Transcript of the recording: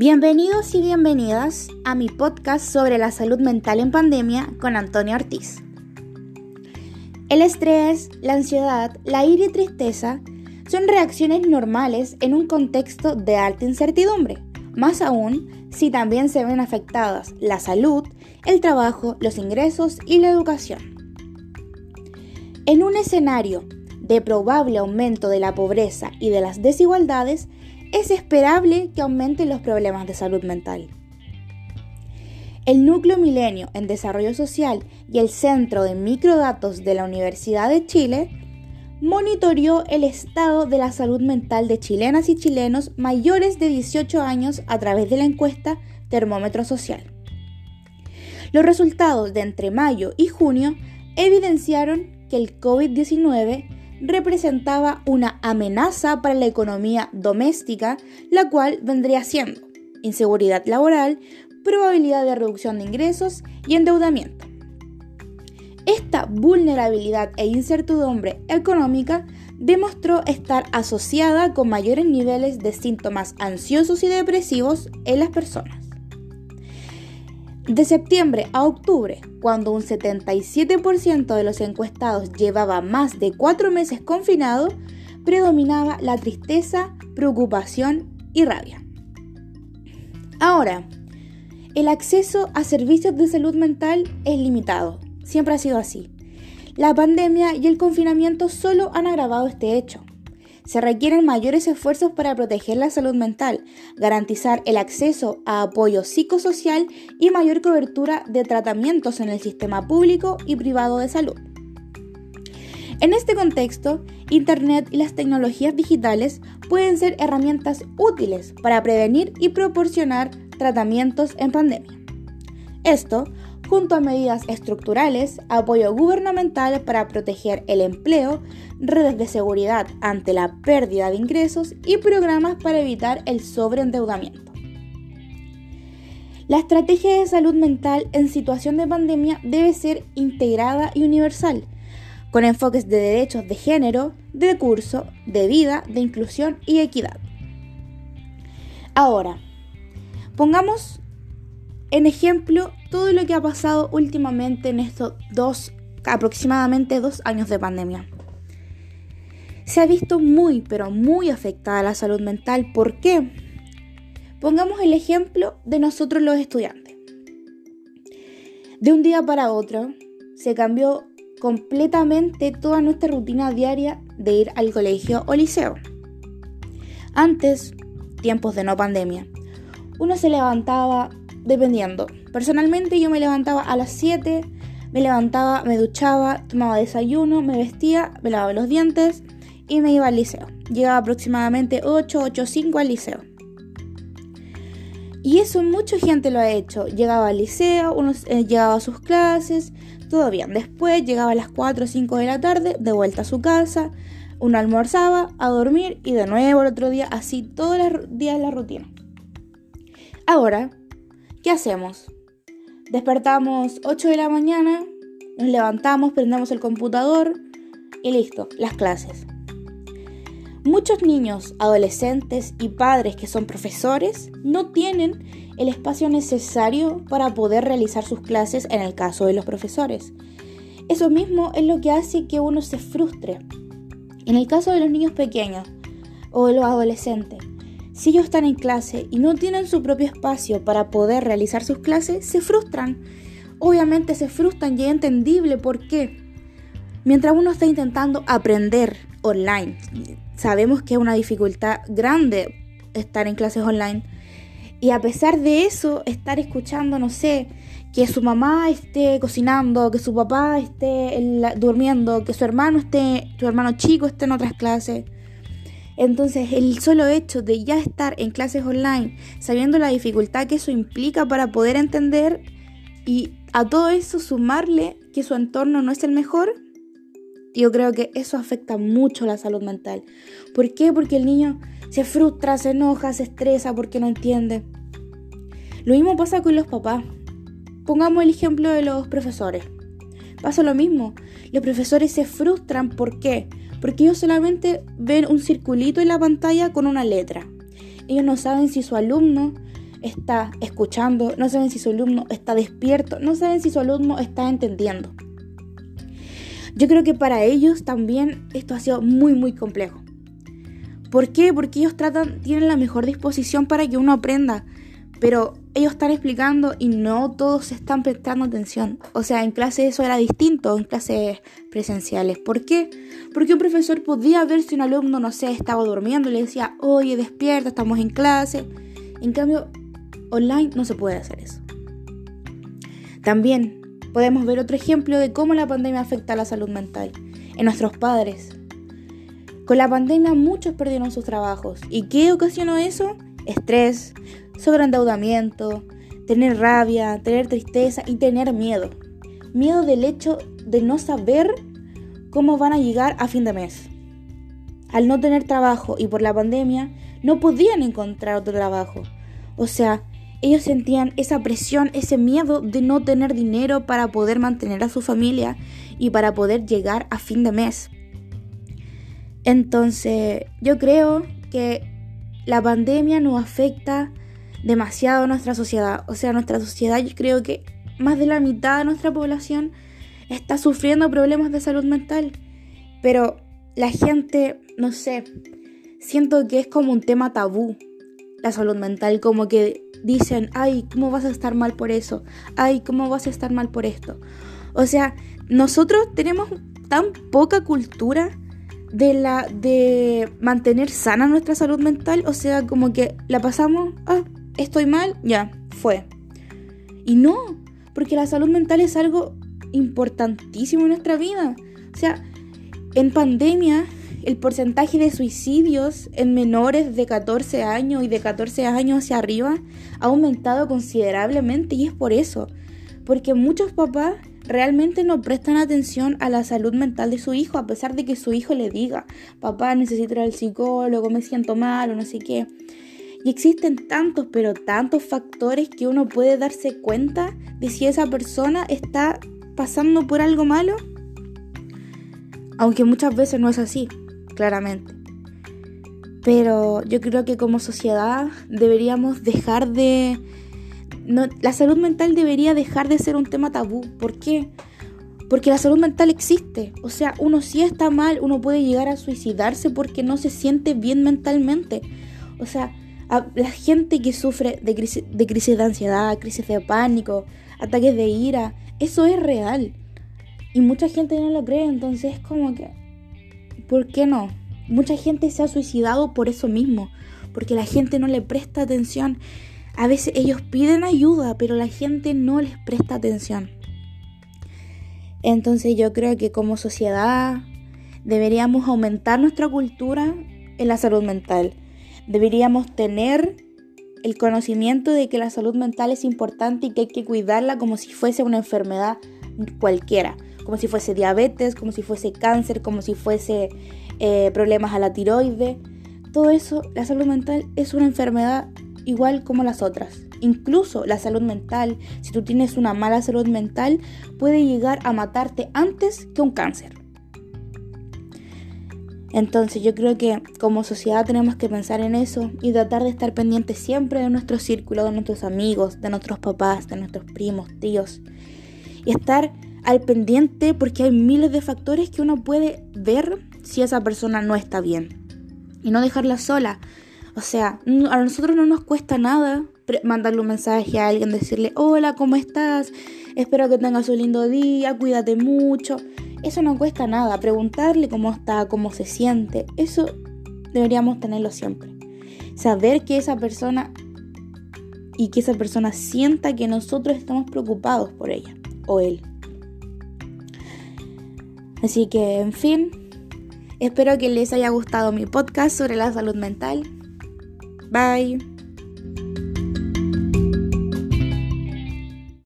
Bienvenidos y bienvenidas a mi podcast sobre la salud mental en pandemia con Antonio Ortiz. El estrés, la ansiedad, la ira y tristeza son reacciones normales en un contexto de alta incertidumbre, más aún si también se ven afectadas la salud, el trabajo, los ingresos y la educación. En un escenario de probable aumento de la pobreza y de las desigualdades, es esperable que aumenten los problemas de salud mental. El Núcleo Milenio en Desarrollo Social y el Centro de Microdatos de la Universidad de Chile monitoreó el estado de la salud mental de chilenas y chilenos mayores de 18 años a través de la encuesta Termómetro Social. Los resultados de entre mayo y junio evidenciaron que el COVID-19 representaba una amenaza para la economía doméstica, la cual vendría siendo inseguridad laboral, probabilidad de reducción de ingresos y endeudamiento. Esta vulnerabilidad e incertidumbre económica demostró estar asociada con mayores niveles de síntomas ansiosos y depresivos en las personas. De septiembre a octubre, cuando un 77% de los encuestados llevaba más de cuatro meses confinado, predominaba la tristeza, preocupación y rabia. Ahora, el acceso a servicios de salud mental es limitado, siempre ha sido así. La pandemia y el confinamiento solo han agravado este hecho se requieren mayores esfuerzos para proteger la salud mental, garantizar el acceso a apoyo psicosocial y mayor cobertura de tratamientos en el sistema público y privado de salud. En este contexto, Internet y las tecnologías digitales pueden ser herramientas útiles para prevenir y proporcionar tratamientos en pandemia. Esto junto a medidas estructurales, apoyo gubernamental para proteger el empleo, redes de seguridad ante la pérdida de ingresos y programas para evitar el sobreendeudamiento. La estrategia de salud mental en situación de pandemia debe ser integrada y universal, con enfoques de derechos de género, de curso, de vida, de inclusión y equidad. Ahora, pongamos en ejemplo todo lo que ha pasado últimamente en estos dos, aproximadamente dos años de pandemia. Se ha visto muy, pero muy afectada la salud mental. ¿Por qué? Pongamos el ejemplo de nosotros los estudiantes. De un día para otro se cambió completamente toda nuestra rutina diaria de ir al colegio o liceo. Antes, tiempos de no pandemia, uno se levantaba dependiendo. Personalmente yo me levantaba a las 7, me levantaba, me duchaba, tomaba desayuno, me vestía, me lavaba los dientes y me iba al liceo. Llegaba aproximadamente 8, 8, 5 al liceo. Y eso mucha gente lo ha hecho. Llegaba al liceo, uno eh, llegaba a sus clases, todo bien. Después llegaba a las 4 o 5 de la tarde, de vuelta a su casa, uno almorzaba, a dormir y de nuevo el otro día, así todos los días la rutina. Ahora, ¿Qué hacemos? Despertamos 8 de la mañana, nos levantamos, prendemos el computador y listo, las clases. Muchos niños, adolescentes y padres que son profesores no tienen el espacio necesario para poder realizar sus clases en el caso de los profesores. Eso mismo es lo que hace que uno se frustre. En el caso de los niños pequeños o de los adolescentes, si ellos están en clase y no tienen su propio espacio para poder realizar sus clases, se frustran. Obviamente se frustran y es entendible por qué. Mientras uno está intentando aprender online, sabemos que es una dificultad grande estar en clases online. Y a pesar de eso, estar escuchando, no sé, que su mamá esté cocinando, que su papá esté durmiendo, que su hermano esté, su hermano chico esté en otras clases entonces, el solo hecho de ya estar en clases online, sabiendo la dificultad que eso implica para poder entender y a todo eso sumarle que su entorno no es el mejor, yo creo que eso afecta mucho la salud mental. ¿Por qué? Porque el niño se frustra, se enoja, se estresa porque no entiende. Lo mismo pasa con los papás. Pongamos el ejemplo de los profesores. Pasa lo mismo. Los profesores se frustran. ¿Por qué? Porque ellos solamente ven un circulito en la pantalla con una letra. Ellos no saben si su alumno está escuchando, no saben si su alumno está despierto, no saben si su alumno está entendiendo. Yo creo que para ellos también esto ha sido muy muy complejo. ¿Por qué? Porque ellos tratan, tienen la mejor disposición para que uno aprenda, pero ellos están explicando y no todos están prestando atención. O sea, en clase eso era distinto, en clases presenciales. ¿Por qué? Porque un profesor podía ver si un alumno, no sé, estaba durmiendo y le decía, oye, despierta, estamos en clase. En cambio, online no se puede hacer eso. También podemos ver otro ejemplo de cómo la pandemia afecta a la salud mental en nuestros padres. Con la pandemia muchos perdieron sus trabajos. ¿Y qué ocasionó eso? Estrés, sobreendeudamiento, tener rabia, tener tristeza y tener miedo. Miedo del hecho de no saber cómo van a llegar a fin de mes. Al no tener trabajo y por la pandemia, no podían encontrar otro trabajo. O sea, ellos sentían esa presión, ese miedo de no tener dinero para poder mantener a su familia y para poder llegar a fin de mes. Entonces, yo creo que la pandemia nos afecta demasiado nuestra sociedad. O sea, nuestra sociedad yo creo que más de la mitad de nuestra población está sufriendo problemas de salud mental. Pero la gente, no sé, siento que es como un tema tabú la salud mental, como que dicen, ay, ¿cómo vas a estar mal por eso? Ay, ¿cómo vas a estar mal por esto? O sea, nosotros tenemos tan poca cultura de la de mantener sana nuestra salud mental, o sea, como que la pasamos, ah, estoy mal, ya, fue. Y no, porque la salud mental es algo importantísimo en nuestra vida. O sea, en pandemia el porcentaje de suicidios en menores de 14 años y de 14 años hacia arriba ha aumentado considerablemente y es por eso, porque muchos papás realmente no prestan atención a la salud mental de su hijo a pesar de que su hijo le diga, papá necesito ir al psicólogo, me siento mal o no sé qué. Y existen tantos, pero tantos factores que uno puede darse cuenta de si esa persona está pasando por algo malo. Aunque muchas veces no es así, claramente. Pero yo creo que como sociedad deberíamos dejar de... la salud mental debería dejar de ser un tema tabú. ¿Por qué? Porque la salud mental existe. O sea, uno sí está mal, uno puede llegar a suicidarse porque no se siente bien mentalmente. O sea, la gente que sufre de crisis, de crisis de ansiedad, crisis de pánico, ataques de ira, eso es real. Y mucha gente no lo cree, entonces es como que, ¿por qué no? Mucha gente se ha suicidado por eso mismo, porque la gente no le presta atención. A veces ellos piden ayuda, pero la gente no les presta atención. Entonces yo creo que como sociedad deberíamos aumentar nuestra cultura en la salud mental deberíamos tener el conocimiento de que la salud mental es importante y que hay que cuidarla como si fuese una enfermedad cualquiera, como si fuese diabetes, como si fuese cáncer, como si fuese eh, problemas a la tiroide. Todo eso, la salud mental es una enfermedad igual como las otras. Incluso la salud mental, si tú tienes una mala salud mental, puede llegar a matarte antes que un cáncer. Entonces yo creo que como sociedad tenemos que pensar en eso y tratar de estar pendientes siempre de nuestro círculo, de nuestros amigos, de nuestros papás, de nuestros primos, tíos. Y estar al pendiente porque hay miles de factores que uno puede ver si esa persona no está bien. Y no dejarla sola. O sea, a nosotros no nos cuesta nada mandarle un mensaje a alguien, decirle, hola, ¿cómo estás? Espero que tengas un lindo día, cuídate mucho. Eso no cuesta nada, preguntarle cómo está, cómo se siente, eso deberíamos tenerlo siempre. Saber que esa persona y que esa persona sienta que nosotros estamos preocupados por ella o él. Así que, en fin, espero que les haya gustado mi podcast sobre la salud mental. Bye.